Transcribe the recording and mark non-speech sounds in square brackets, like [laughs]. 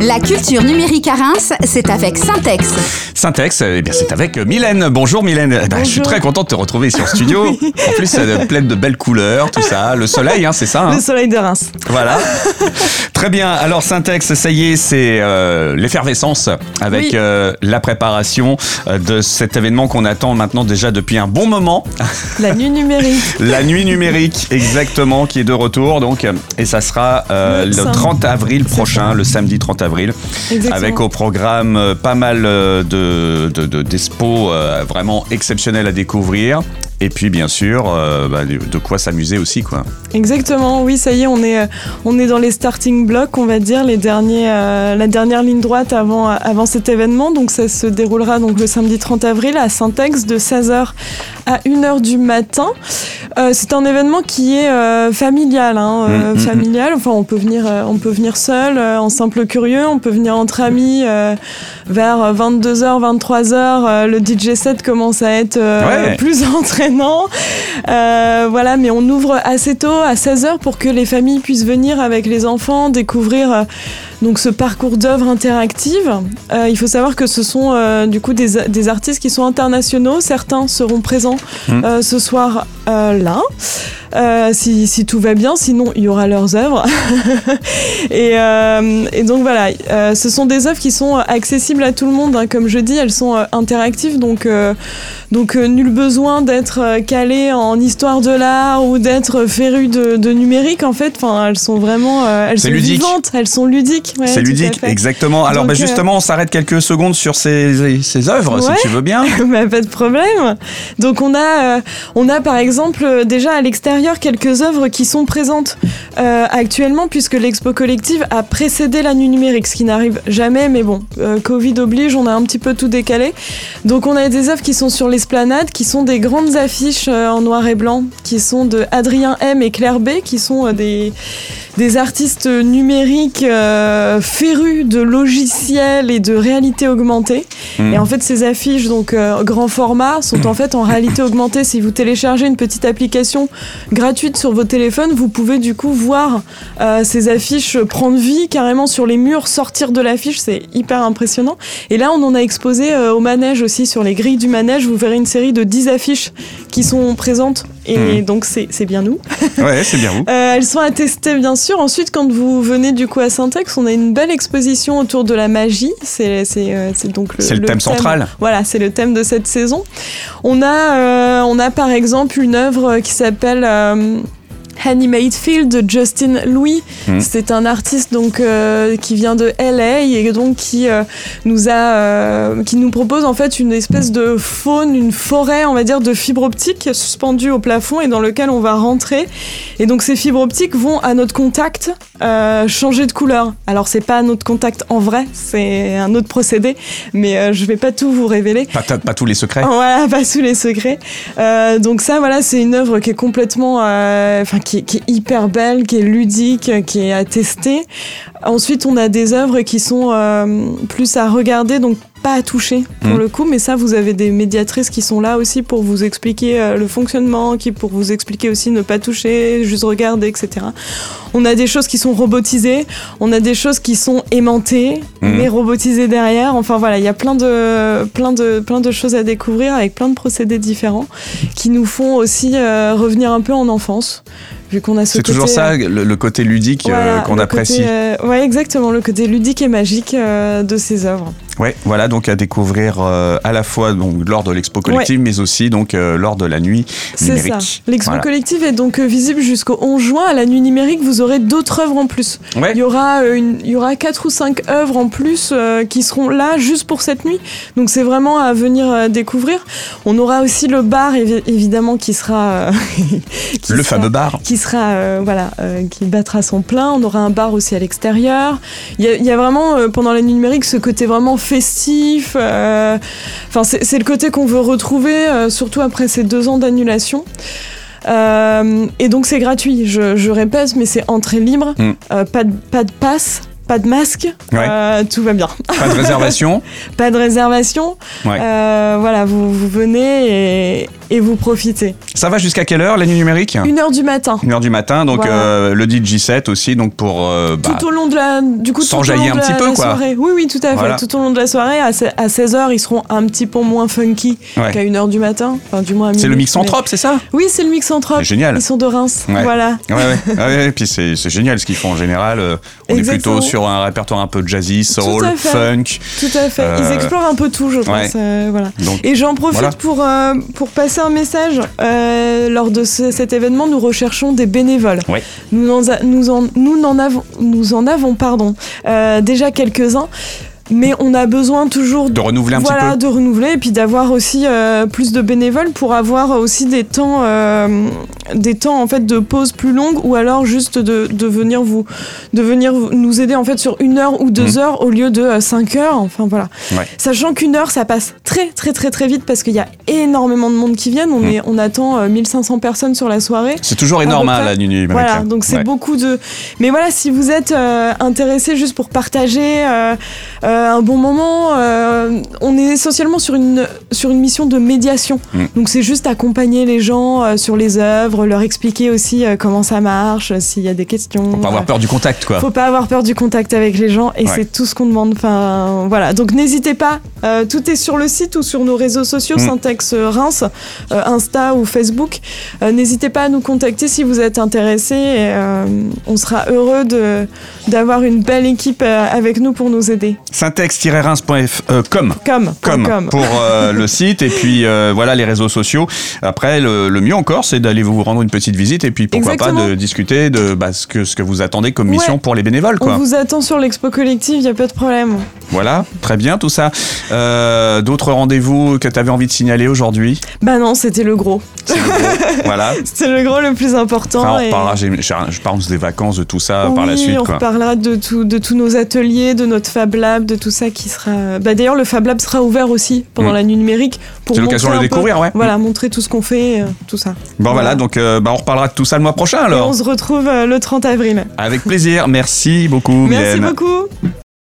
La culture numérique à Reims, c'est avec Syntex. Syntex, eh bien c'est avec Mylène. Bonjour Mylène. Eh ben, je suis très contente de te retrouver ici en studio. [laughs] En plus, euh, pleine de belles couleurs, tout ça. Le soleil, hein, c'est ça. hein Le soleil de Reims. Voilà. [laughs] Très bien. Alors Syntex, ça y est, c'est euh, l'effervescence avec Oui. euh, la préparation euh, de cet événement qu'on attend maintenant déjà depuis un bon moment. La nuit [laughs] numérique. La nuit numérique, exactement, qui est de retour. Donc, euh, et ça sera euh, Le le samedi. 30 avril prochain, le samedi 30 avril, Exactement. avec au programme euh, pas mal euh, de, de, de- d'expos euh, vraiment exceptionnels à découvrir. Et puis, bien sûr, euh, bah, de quoi s'amuser aussi, quoi. Exactement, oui, ça y est, on est, euh, on est dans les starting blocks, on va dire, les derniers, euh, la dernière ligne droite avant, avant cet événement. Donc ça se déroulera donc le samedi 30 avril à Syntex de 16h à 1h du matin. Euh, c'est un événement qui est familial, hein, euh, Mm, mm, familial. Enfin, on peut venir, on peut venir seul, en simple curieux, on peut venir entre amis vers 22h, 23h. euh, le DJ set commence à être Ouais. plus [laughs] entraînant. Euh, voilà, mais on ouvre assez tôt, à 16h, pour que les familles puissent venir avec les enfants découvrir euh, donc ce parcours d'œuvres interactives. Euh, il faut savoir que ce sont du coup des, des artistes qui sont internationaux. Certains seront présents euh, ce soir là. Euh, si, si tout va bien, sinon il y aura leurs œuvres. [laughs] et, euh, et donc voilà, euh, ce sont des œuvres qui sont accessibles à tout le monde. hein. Comme je dis, elles sont interactives, donc, donc nul besoin d'être calé en histoire de l'art ou d'être féru de, de numérique. En fait, enfin, elles sont vraiment, elles sont ludique. vivantes, elles sont ludiques. ouais, c'est ludique, exactement. Alors, Donc, bah, euh, justement, on s'arrête quelques secondes sur ces, ces œuvres, Ouais. si tu veux bien. [laughs] Bah, pas de problème. Donc on a, on a par exemple déjà à l'extérieur quelques œuvres qui sont présentes euh, actuellement puisque l'expo collective a précédé la nuit numérique, ce qui n'arrive jamais, mais bon, euh, Covid oblige, on a un petit peu tout décalé. Donc on a des œuvres qui sont sur l'esplanade, qui sont des grandes affiches euh, en noir et blanc, qui sont de Adrien M et Claire B, qui sont des des artistes numériques euh, férus de logiciels et de réalité augmentée. Mm. Et en fait, ces affiches, donc euh, grand format, sont en fait en réalité augmentée. Si vous téléchargez une petite application gratuite sur vos téléphones, vous pouvez du coup voir euh, ces affiches prendre vie carrément sur les murs, sortir de l'affiche. C'est hyper impressionnant. Et là, on en a exposé euh, au manège aussi, sur les grilles du manège. Vous verrez une série de 10 affiches qui sont présentes. Et Mm. donc, c'est bien nous. [laughs] Ouais, c'est bien vous. Euh, elles sont attestées bien sûr. Ensuite, quand vous venez du coup à Syntex, on a une belle exposition autour de la magie. C'est euh, donc le, le thème central. Voilà, c'est le thème de cette saison. On a euh, on a par exemple une œuvre qui s'appelle euh, Animate Field de Justin Louis. Mhm. C'est un artiste donc euh, qui vient de LA et donc qui euh, nous a euh, qui nous propose en fait une espèce de faune, une forêt, on va dire de fibres optiques suspendues au plafond et dans lequel on va rentrer. Et donc ces fibres optiques vont à notre contact changer de couleur. Alors c'est pas à notre contact en vrai, c'est un autre procédé, mais je vais pas tout vous révéler. Pas, pas tous les secrets. Voilà, [laughs] pas sous les secrets. Donc ça, voilà, c'est une œuvre qui est complètement, enfin, qui, est- qui est hyper belle, qui est ludique, qui est à tester. Ensuite, on a des œuvres qui sont euh, plus à regarder, donc pas à toucher pour Mhm. le coup, mais ça, vous avez des médiatrices qui sont là aussi pour vous expliquer euh, le fonctionnement, qui pour vous expliquer aussi ne pas toucher, juste regarder, etc. On a des choses qui sont robotisées, on a des choses qui sont aimantées, Mhm. mais robotisées derrière. Enfin voilà, il y a plein de, plein, de, plein de choses à découvrir avec plein de procédés différents qui nous font aussi euh, revenir un peu en enfance, vu qu'on a ce C'est toujours côté, ça, euh, le, le côté ludique euh, voilà, qu'on apprécie. euh, ouais, exactement, le côté ludique et magique de ces œuvres. Ouais, voilà, donc à découvrir à la fois donc, lors de l'expo collective, mais aussi donc lors de la nuit C'est ça. numérique. L'expo Voilà. collective est donc visible jusqu'au 11 juin. À la nuit numérique, vous aurez d'autres œuvres en plus. Ouais. Il y aura une, il y aura quatre ou cinq œuvres en plus qui seront là juste pour cette nuit. Donc c'est vraiment à venir découvrir. On aura aussi le bar évi- évidemment qui sera [laughs] qui Le sera- fameux bar. qui sera euh, voilà euh, qui battra son plein. On aura un bar aussi à l'extérieur. Il y y a vraiment euh, pendant la nuit numérique ce côté vraiment festif. euh, Enfin c'est c'est le côté qu'on veut retrouver surtout après ces deux ans d'annulation. Et donc c'est gratuit. Je, je répète, mais c'est entrée libre. Mm. Pas de pas de passe. Pas de masque, Ouais. euh, tout va bien. Pas de réservation. [laughs] Pas de réservation. Ouais. Euh, voilà, vous, vous venez et, et vous profitez. Ça va jusqu'à quelle heure la nuit numérique Une heure du matin. Une heure du matin, donc Voilà. euh, le DJ7 aussi, donc pour euh, bah, tout au long de la du coup tout au s'enjailler long de un petit la- peu, quoi. soirée. Oui oui tout à fait Voilà. tout au long de la soirée à, se- à 16h ils seront un petit peu moins funky Ouais. qu'à 1h du matin enfin du moins c'est le minuit, mix anthrope, c'est ça? Oui c'est le mix anthrope. C'est génial. Ils sont de Reims Ouais. voilà. Ouais, ouais, ouais, ouais, puis c'est c'est génial ce qu'ils font en général. euh, on Exactement. est plutôt sur un répertoire un peu jazzy, soul, funk. Tout à fait. Ils Euh, explorent un peu tout, je pense. voilà. Donc, Et j'en profite pour, pour passer un message. Euh, lors de ce- cet événement, nous recherchons des bénévoles. Ouais. Nous en, a- nous en, nous n'en avons, nous en avons pardon, euh, déjà quelques-uns. Mais on a besoin toujours de renouveler un voilà, petit peu. de renouveler et puis d'avoir aussi euh, plus de bénévoles pour avoir aussi des temps, euh, des temps en fait de pause plus longues ou alors juste de, de venir vous, de venir nous aider en fait sur une heure ou deux Mhm. heures au lieu de euh, cinq heures. Enfin voilà. Ouais. Sachant qu'une heure ça passe très très très très vite parce qu'il y a énormément de monde qui viennent. On Mhm. est, on attend euh, 1500 personnes sur la soirée. C'est toujours énorme hein, la nuit. Voilà, donc c'est Ouais. beaucoup de. Mais voilà, si vous êtes euh, intéressé juste pour partager euh, un bon moment, on est essentiellement sur une sur une mission de médiation. Mm. Donc c'est juste accompagner les gens sur les œuvres, leur expliquer aussi euh, comment ça marche, euh, s'il y a des questions. Faut pas avoir peur du contact, quoi. faut pas avoir peur du contact avec les gens et Ouais. c'est tout ce qu'on demande. Enfin, voilà. Donc n'hésitez pas. euh, tout est sur le site ou sur nos réseaux sociaux, Mm. Syntex Reims, euh, Insta ou Facebook. Euh, n'hésitez pas à nous contacter si vous êtes intéressé. on sera heureux de d'avoir une belle équipe avec nous pour nous aider. Syntex-reims.com Comme, comme, comme. pour le site et puis voilà les réseaux sociaux. Après, le, le mieux encore, c'est d'aller vous rendre une petite visite et puis pourquoi Exactement. pas de discuter de bah, ce, que, ce que vous attendez comme mission Ouais. pour les bénévoles. On Quoi. vous attend sur l'expo collective, il n'y a pas de problème. Voilà, très bien tout ça. Euh, D'autres rendez-vous que tu avais envie de signaler aujourd'hui? Bah non, c'était le gros. C'est le gros. Voilà. [laughs] C'était le gros le plus important. Enfin, on et- reparlera, j'ai- je parle des vacances, de tout ça oui, par la suite. on Quoi. reparlera de, tout, de tous nos ateliers, de notre Fab Lab, de tout ça qui sera. Bah, D'ailleurs, le Fab Lab sera ouvert aussi pendant Mm. la nuit numérique C'est l'occasion de le un peu- découvrir, ouais. Voilà, montrer tout ce qu'on fait, euh, tout ça. Bon voilà, Voilà. donc euh, bah, on reparlera de tout ça le mois prochain Et alors. on se retrouve le 30 avril. Avec plaisir, merci beaucoup Merci Mylène. beaucoup.